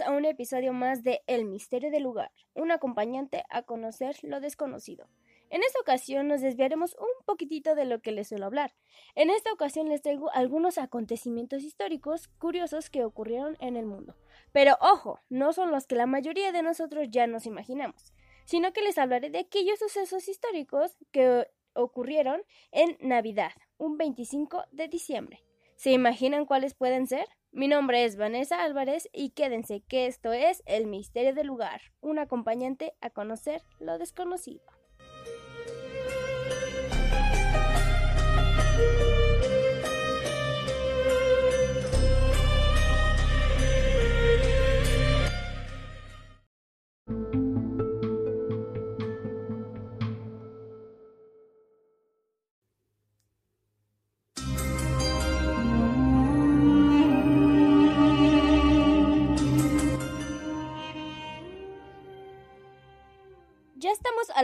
A un episodio más de El misterio del lugar, un acompañante a conocer lo desconocido. En esta ocasión nos desviaremos un poquitito de lo que les suelo hablar. En esta ocasión les traigo algunos acontecimientos históricos curiosos que ocurrieron en el mundo. Pero ojo, no son los que la mayoría de nosotros ya nos imaginamos, sino que les hablaré de aquellos sucesos históricos que ocurrieron en Navidad, un 25 de diciembre. ¿Se imaginan cuáles pueden ser? Mi nombre es Vanessa Álvarez y quédense que esto es El Misterio del Lugar, un acompañante a conocer lo desconocido.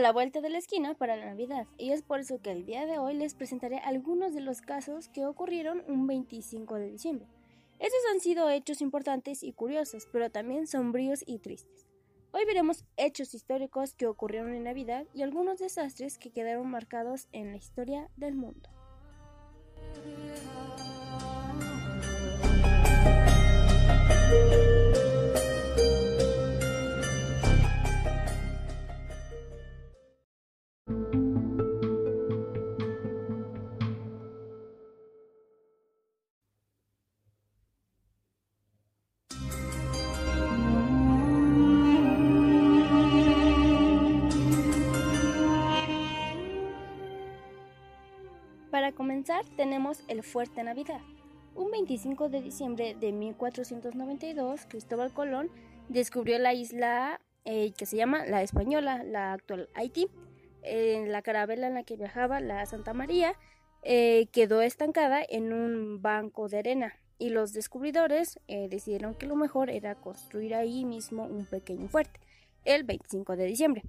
La vuelta de la esquina para la Navidad y es por eso que el día de hoy les presentaré algunos de los casos que ocurrieron un 25 de diciembre. Estos han sido hechos importantes y curiosos, pero también sombríos y tristes. Hoy veremos hechos históricos que ocurrieron en Navidad y algunos desastres que quedaron marcados en la historia del mundo. Para comenzar, tenemos el Fuerte Navidad. Un 25 de diciembre de 1492, Cristóbal Colón descubrió la isla eh, que se llama La Española, la actual Haití. En la carabela en la que viajaba, la Santa María, eh, quedó estancada en un banco de arena y los descubridores eh, decidieron que lo mejor era construir ahí mismo un pequeño fuerte, el 25 de diciembre.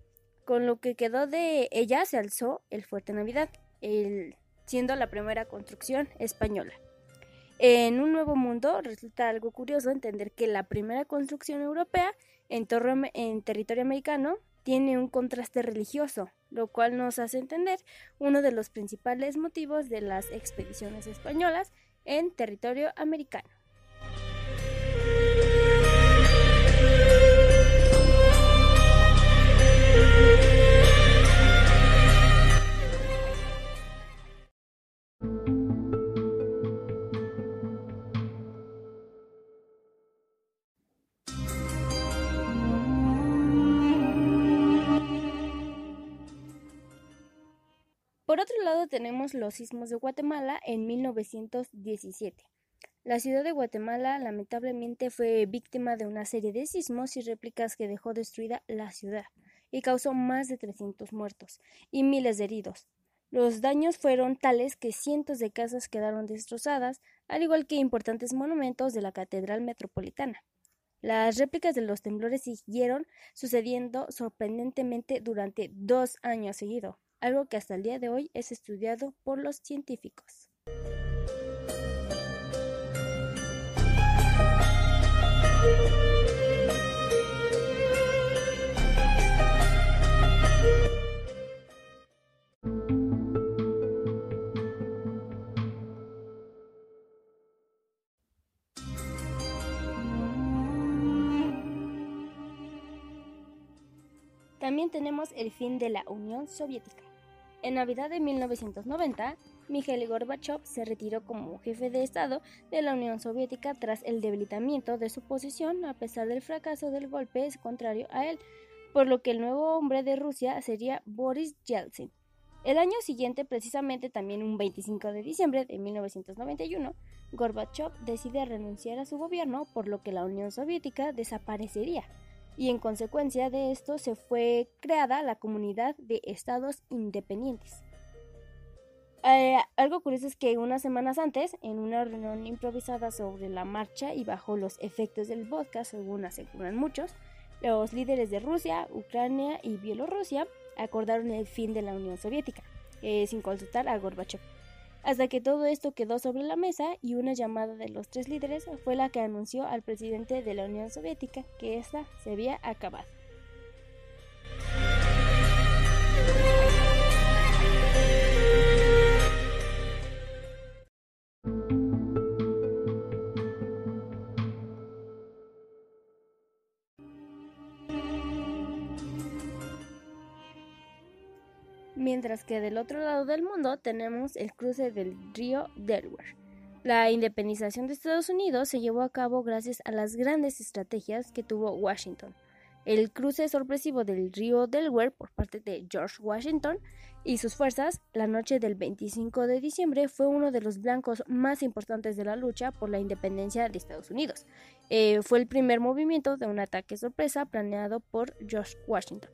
Con lo que quedó de ella se alzó el Fuerte Navidad, el siendo la primera construcción española. En un nuevo mundo resulta algo curioso entender que la primera construcción europea en, en, territorio americano tiene un contraste religioso, lo cual nos hace entender uno de los principales motivos de las expediciones españolas en territorio americano. Tenemos los sismos de Guatemala en 1917. La ciudad de Guatemala lamentablemente fue víctima de una serie de sismos y réplicas que dejó destruida la ciudad y causó más de 300 muertos y miles de heridos. Los daños fueron tales que cientos de casas quedaron destrozadas, al igual que importantes monumentos de la Catedral Metropolitana. Las réplicas de los temblores siguieron sucediendo sorprendentemente durante dos años seguidos algo que hasta el día de hoy es estudiado por los científicos. También tenemos el fin de la Unión Soviética. En Navidad de 1990, Mikhail Gorbachev se retiró como jefe de Estado de la Unión Soviética tras el debilitamiento de su posición a pesar del fracaso del golpe contrario a él, por lo que el nuevo hombre de Rusia sería Boris Yeltsin. El año siguiente, precisamente también un 25 de diciembre de 1991, Gorbachev decide renunciar a su gobierno, por lo que la Unión Soviética desaparecería y en consecuencia de esto se fue creada la comunidad de estados independientes. Eh, algo curioso es que unas semanas antes, en una reunión improvisada sobre la marcha y bajo los efectos del vodka, según aseguran muchos, los líderes de Rusia, Ucrania y Bielorrusia acordaron el fin de la Unión Soviética, eh, sin consultar a Gorbachev. Hasta que todo esto quedó sobre la mesa y una llamada de los tres líderes fue la que anunció al presidente de la Unión Soviética que ésta se había acabado. Mientras que del otro lado del mundo tenemos el cruce del río Delaware. La independización de Estados Unidos se llevó a cabo gracias a las grandes estrategias que tuvo Washington. El cruce sorpresivo del río Delaware por parte de George Washington y sus fuerzas la noche del 25 de diciembre fue uno de los blancos más importantes de la lucha por la independencia de Estados Unidos. Eh, fue el primer movimiento de un ataque sorpresa planeado por George Washington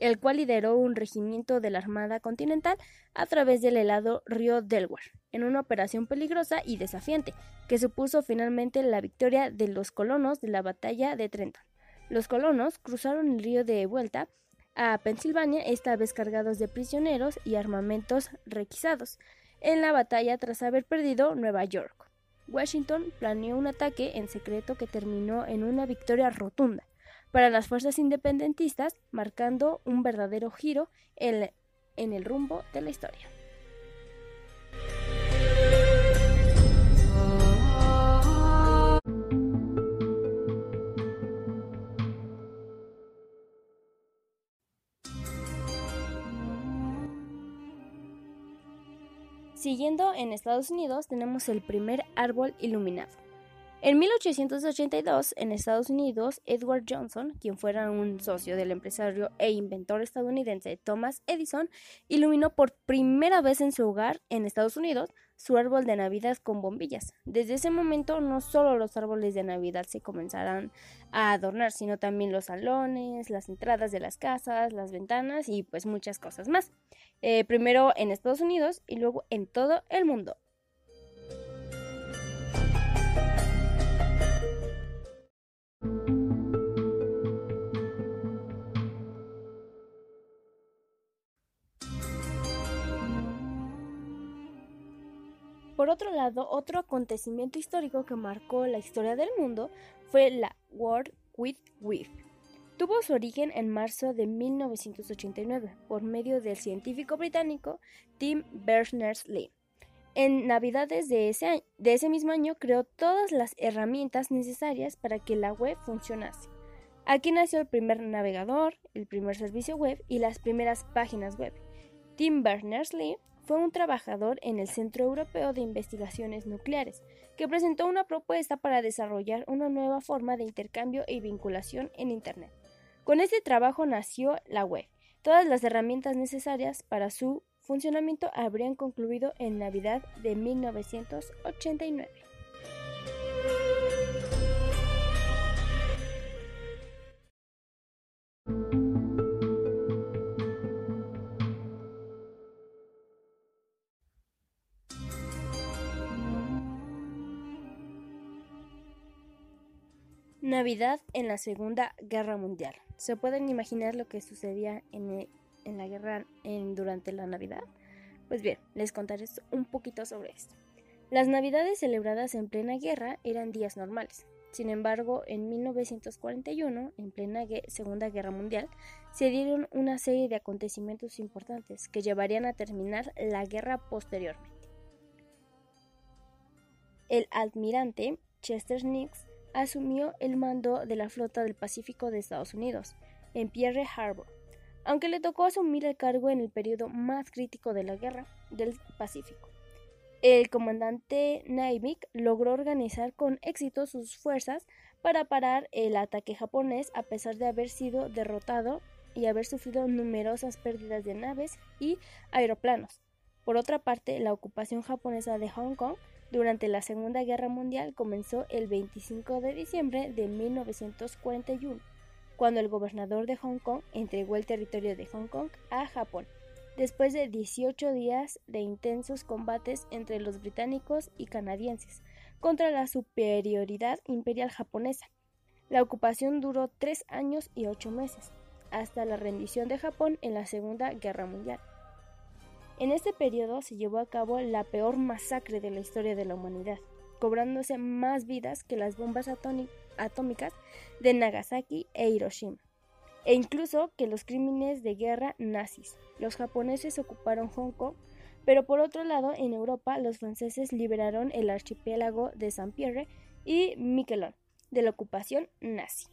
el cual lideró un regimiento de la Armada Continental a través del helado río Delaware, en una operación peligrosa y desafiante, que supuso finalmente la victoria de los colonos de la batalla de Trenton. Los colonos cruzaron el río de vuelta a Pensilvania, esta vez cargados de prisioneros y armamentos requisados, en la batalla tras haber perdido Nueva York. Washington planeó un ataque en secreto que terminó en una victoria rotunda para las fuerzas independentistas, marcando un verdadero giro en, el rumbo de la historia. Siguiendo en Estados Unidos tenemos el primer árbol iluminado. En 1882, en Estados Unidos, Edward Johnson, quien fuera un socio del empresario e inventor estadounidense Thomas Edison, iluminó por primera vez en su hogar, en Estados Unidos, su árbol de Navidad con bombillas. Desde ese momento, no solo los árboles de Navidad se comenzarán a adornar, sino también los salones, las entradas de las casas, las ventanas y pues muchas cosas más. Eh, primero en Estados Unidos y luego en todo el mundo. Por otro lado, otro acontecimiento histórico que marcó la historia del mundo fue la World Wide Web. Tuvo su origen en marzo de 1989 por medio del científico británico Tim Berners-Lee. En Navidades de ese, de ese mismo año creó todas las herramientas necesarias para que la web funcionase. Aquí nació el primer navegador, el primer servicio web y las primeras páginas web. Tim Berners-Lee fue un trabajador en el Centro Europeo de Investigaciones Nucleares, que presentó una propuesta para desarrollar una nueva forma de intercambio y vinculación en Internet. Con este trabajo nació la web. Todas las herramientas necesarias para su funcionamiento habrían concluido en Navidad de 1989. Navidad en la Segunda Guerra Mundial. ¿Se pueden imaginar lo que sucedía en, e, la guerra durante la Navidad? Pues bien, les contaré un poquito sobre esto. Las Navidades celebradas en plena guerra eran días normales. Sin embargo, en 1941, en plena Segunda Guerra Mundial, se dieron una serie de acontecimientos importantes que llevarían a terminar la guerra posteriormente. El almirante Chester Nix asumió el mando de la flota del Pacífico de Estados Unidos, en Pierre Harbor, aunque le tocó asumir el cargo en el periodo más crítico de la guerra del Pacífico. El comandante Naivik logró organizar con éxito sus fuerzas para parar el ataque japonés a pesar de haber sido derrotado y haber sufrido numerosas pérdidas de naves y aeroplanos. Por otra parte, la ocupación japonesa de Hong Kong durante la Segunda Guerra Mundial comenzó el 25 de diciembre de 1941, cuando el gobernador de Hong Kong entregó el territorio de Hong Kong a Japón, después de 18 días de intensos combates entre los británicos y canadienses contra la superioridad imperial japonesa. La ocupación duró tres años y ocho meses, hasta la rendición de Japón en la Segunda Guerra Mundial. En este periodo se llevó a cabo la peor masacre de la historia de la humanidad, cobrándose más vidas que las bombas atómicas de Nagasaki e Hiroshima, e incluso que los crímenes de guerra nazis. Los japoneses ocuparon Hong Kong, pero por otro lado, en Europa, los franceses liberaron el archipiélago de Saint-Pierre y Miquelon de la ocupación nazi.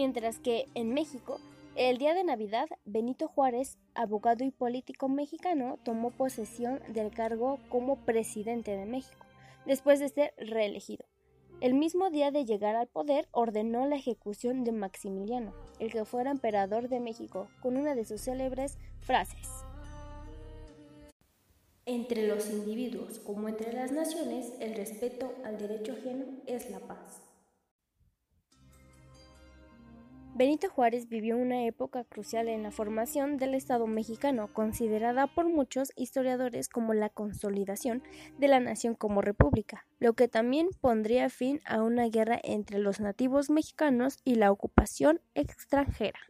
Mientras que en México, el día de Navidad, Benito Juárez, abogado y político mexicano, tomó posesión del cargo como presidente de México, después de ser reelegido. El mismo día de llegar al poder, ordenó la ejecución de Maximiliano, el que fuera emperador de México, con una de sus célebres frases. Entre los individuos como entre las naciones, el respeto al derecho ajeno es la paz. Benito Juárez vivió una época crucial en la formación del Estado mexicano, considerada por muchos historiadores como la consolidación de la nación como república, lo que también pondría fin a una guerra entre los nativos mexicanos y la ocupación extranjera.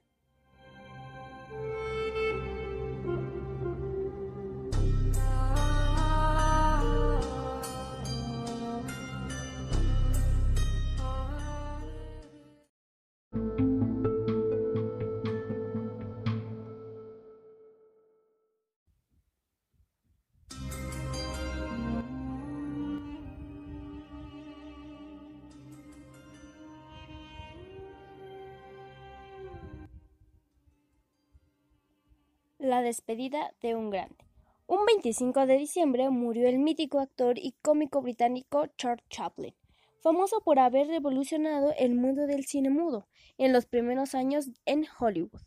La despedida de un grande. Un 25 de diciembre murió el mítico actor y cómico británico Charles Chaplin, famoso por haber revolucionado el mundo del cine mudo en los primeros años en Hollywood.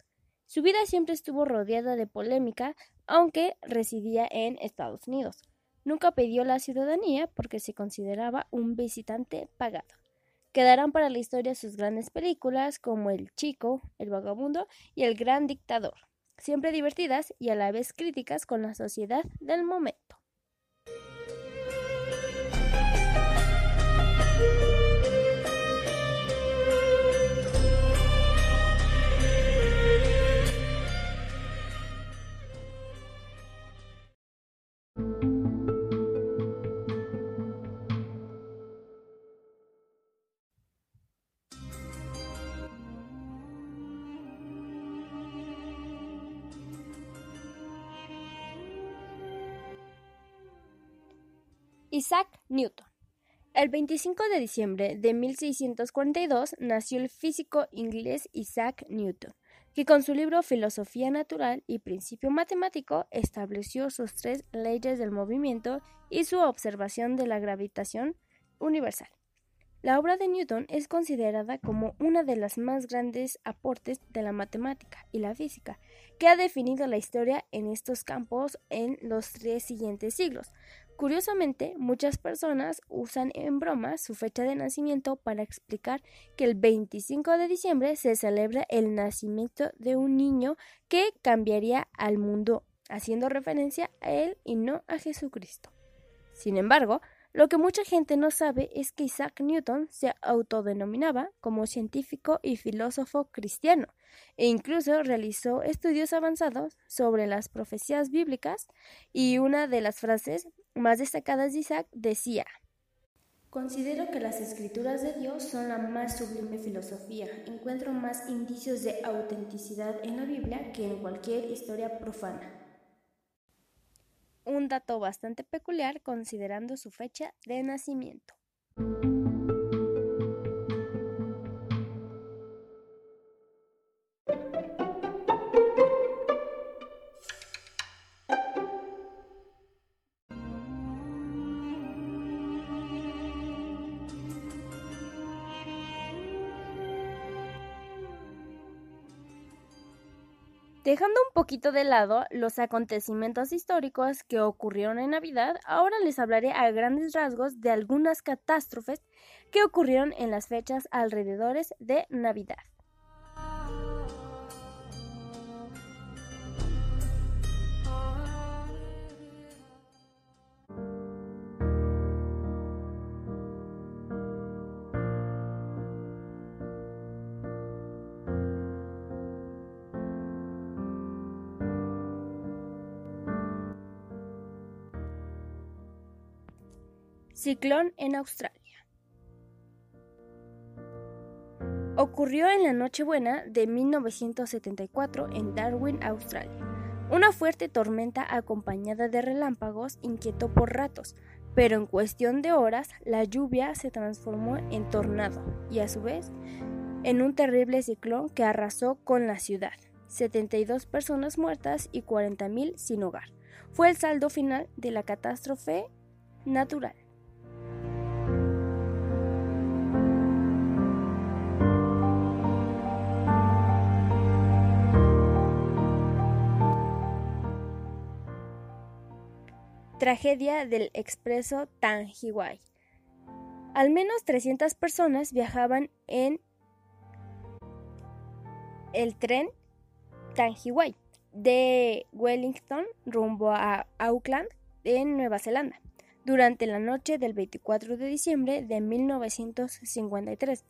Su vida siempre estuvo rodeada de polémica, aunque residía en Estados Unidos. Nunca pidió la ciudadanía porque se consideraba un visitante pagado. Quedarán para la historia sus grandes películas como El Chico, El Vagabundo y El Gran Dictador siempre divertidas y a la vez críticas con la sociedad del momento. Isaac Newton. El 25 de diciembre de 1642 nació el físico inglés Isaac Newton, que con su libro Filosofía Natural y Principio Matemático estableció sus tres leyes del movimiento y su observación de la gravitación universal. La obra de Newton es considerada como una de las más grandes aportes de la matemática y la física, que ha definido la historia en estos campos en los tres siguientes siglos, Curiosamente, muchas personas usan en broma su fecha de nacimiento para explicar que el 25 de diciembre se celebra el nacimiento de un niño que cambiaría al mundo, haciendo referencia a él y no a Jesucristo. Sin embargo, lo que mucha gente no sabe es que Isaac Newton se autodenominaba como científico y filósofo cristiano, e incluso realizó estudios avanzados sobre las profecías bíblicas, y una de las frases más destacadas de Isaac decía Considero que las escrituras de Dios son la más sublime filosofía. Encuentro más indicios de autenticidad en la Biblia que en cualquier historia profana un dato bastante peculiar considerando su fecha de nacimiento. Dejando un poquito de lado los acontecimientos históricos que ocurrieron en Navidad, ahora les hablaré a grandes rasgos de algunas catástrofes que ocurrieron en las fechas alrededores de Navidad. Ciclón en Australia. Ocurrió en la Nochebuena de 1974 en Darwin, Australia. Una fuerte tormenta acompañada de relámpagos inquietó por ratos, pero en cuestión de horas la lluvia se transformó en tornado y a su vez en un terrible ciclón que arrasó con la ciudad. 72 personas muertas y 40.000 sin hogar. Fue el saldo final de la catástrofe natural. Tragedia del expreso Tangiwai. Al menos 300 personas viajaban en el tren Tangiwai de Wellington rumbo a Auckland, en Nueva Zelanda, durante la noche del 24 de diciembre de 1953.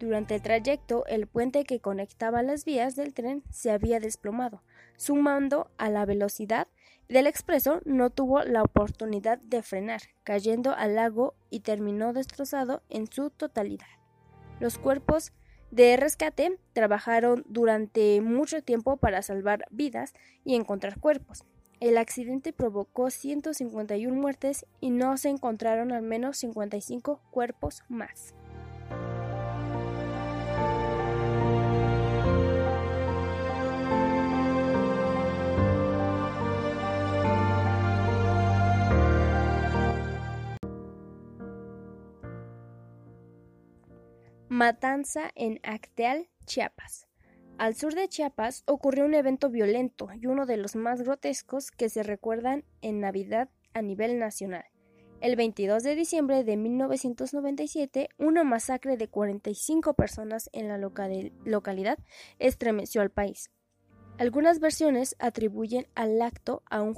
Durante el trayecto, el puente que conectaba las vías del tren se había desplomado, sumando a la velocidad del expreso no tuvo la oportunidad de frenar, cayendo al lago y terminó destrozado en su totalidad. Los cuerpos de rescate trabajaron durante mucho tiempo para salvar vidas y encontrar cuerpos. El accidente provocó 151 muertes y no se encontraron al menos 55 cuerpos más. Matanza en Acteal, Chiapas. Al sur de Chiapas ocurrió un evento violento y uno de los más grotescos que se recuerdan en Navidad a nivel nacional. El 22 de diciembre de 1997, una masacre de 45 personas en la localidad estremeció al país. Algunas versiones atribuyen al acto a un,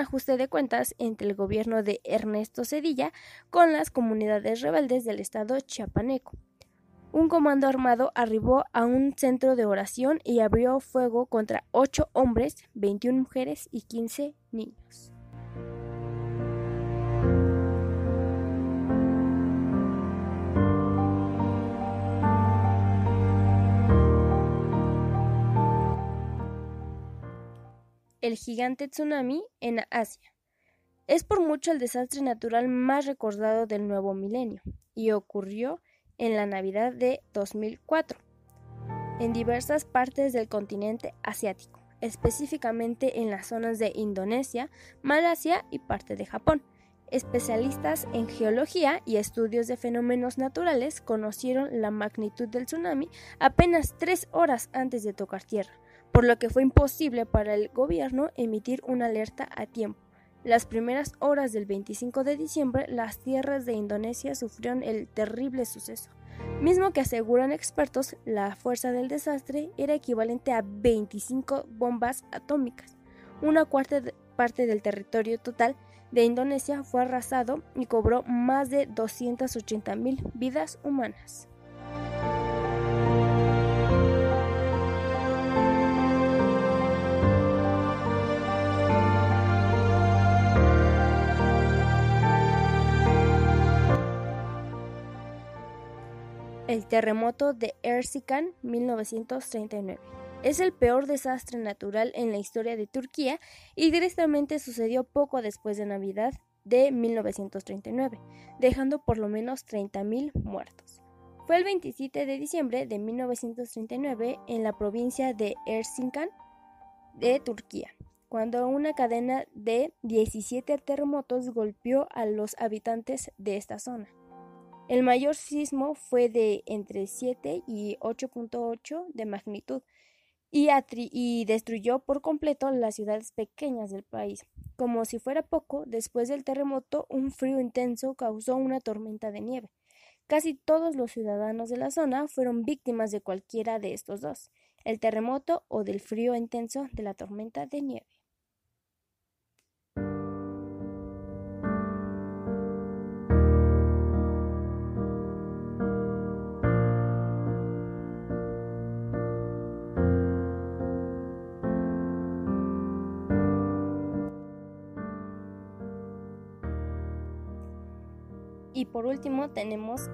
ajuste de cuentas entre el gobierno de Ernesto Cedilla con las comunidades rebeldes del estado chiapaneco. Un comando armado arribó a un centro de oración y abrió fuego contra ocho hombres, 21 mujeres y 15 niños. El gigante tsunami en Asia. Es por mucho el desastre natural más recordado del nuevo milenio y ocurrió en la Navidad de 2004 en diversas partes del continente asiático, específicamente en las zonas de Indonesia, Malasia y parte de Japón. Especialistas en geología y estudios de fenómenos naturales conocieron la magnitud del tsunami apenas tres horas antes de tocar tierra, por lo que fue imposible para el gobierno emitir una alerta a tiempo. Las primeras horas del 25 de diciembre, las tierras de Indonesia sufrieron el terrible suceso, mismo que aseguran expertos la fuerza del desastre era equivalente a 25 bombas atómicas. Una cuarta parte del territorio total de Indonesia fue arrasado y cobró más de 280 mil vidas humanas. El terremoto de Erzincan 1939. Es el peor desastre natural en la historia de Turquía y directamente sucedió poco después de Navidad de 1939, dejando por lo menos 30.000 muertos. Fue el 27 de diciembre de 1939 en la provincia de Erzincan de Turquía, cuando una cadena de 17 terremotos golpeó a los habitantes de esta zona. El mayor sismo fue de entre 7 y 8.8 de magnitud y, y, destruyó por completo las ciudades pequeñas del país. Como si fuera poco, después del terremoto, un frío intenso causó una tormenta de nieve. Casi todos los ciudadanos de la zona fueron víctimas de cualquiera de estos dos, el terremoto o del frío intenso de la tormenta de nieve. Y por último tenemos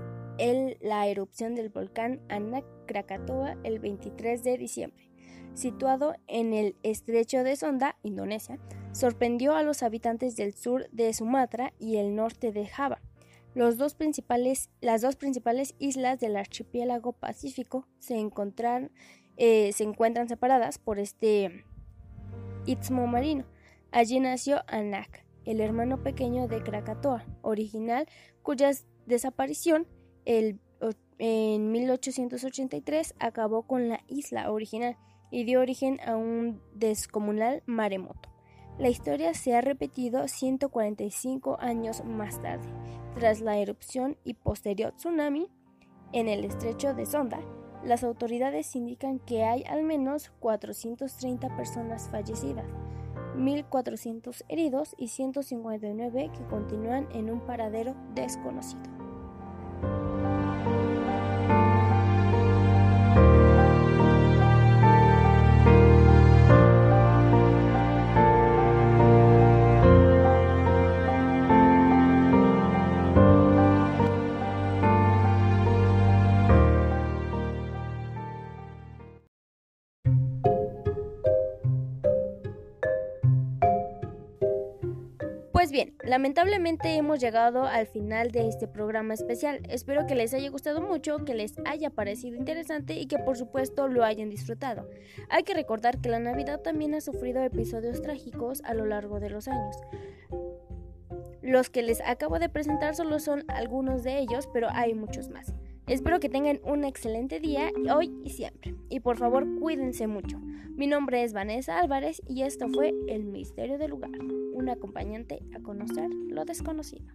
la erupción del volcán Anak Krakatoa el 23 de diciembre. Situado en el estrecho de Sonda, Indonesia, sorprendió a los habitantes del sur de Sumatra y el norte de Java. Las dos principales islas del archipiélago pacífico se, eh, se encuentran separadas por este istmo marino. Allí nació Anak, el hermano pequeño de Krakatoa, original, cuya desaparición en 1883 acabó con la isla original y dio origen a un descomunal maremoto. La historia se ha repetido 145 años más tarde, tras la erupción y posterior tsunami en el estrecho de Sonda. Las autoridades indican que hay al menos 430 personas fallecidas, 1.400 heridos y 159 que continúan en un paradero desconocido. Pues bien, lamentablemente hemos llegado al final de este programa especial. Espero que les haya gustado mucho, que les haya parecido interesante y que por supuesto lo hayan disfrutado. Hay que recordar que la Navidad también ha sufrido episodios trágicos a lo largo de los años. Los que les acabo de presentar solo son algunos de ellos, pero hay muchos más. Espero que tengan un excelente día hoy y siempre. Y por favor, cuídense mucho. Mi nombre es Vanessa Álvarez y esto fue El Misterio del Lugar, un acompañante a conocer lo desconocido.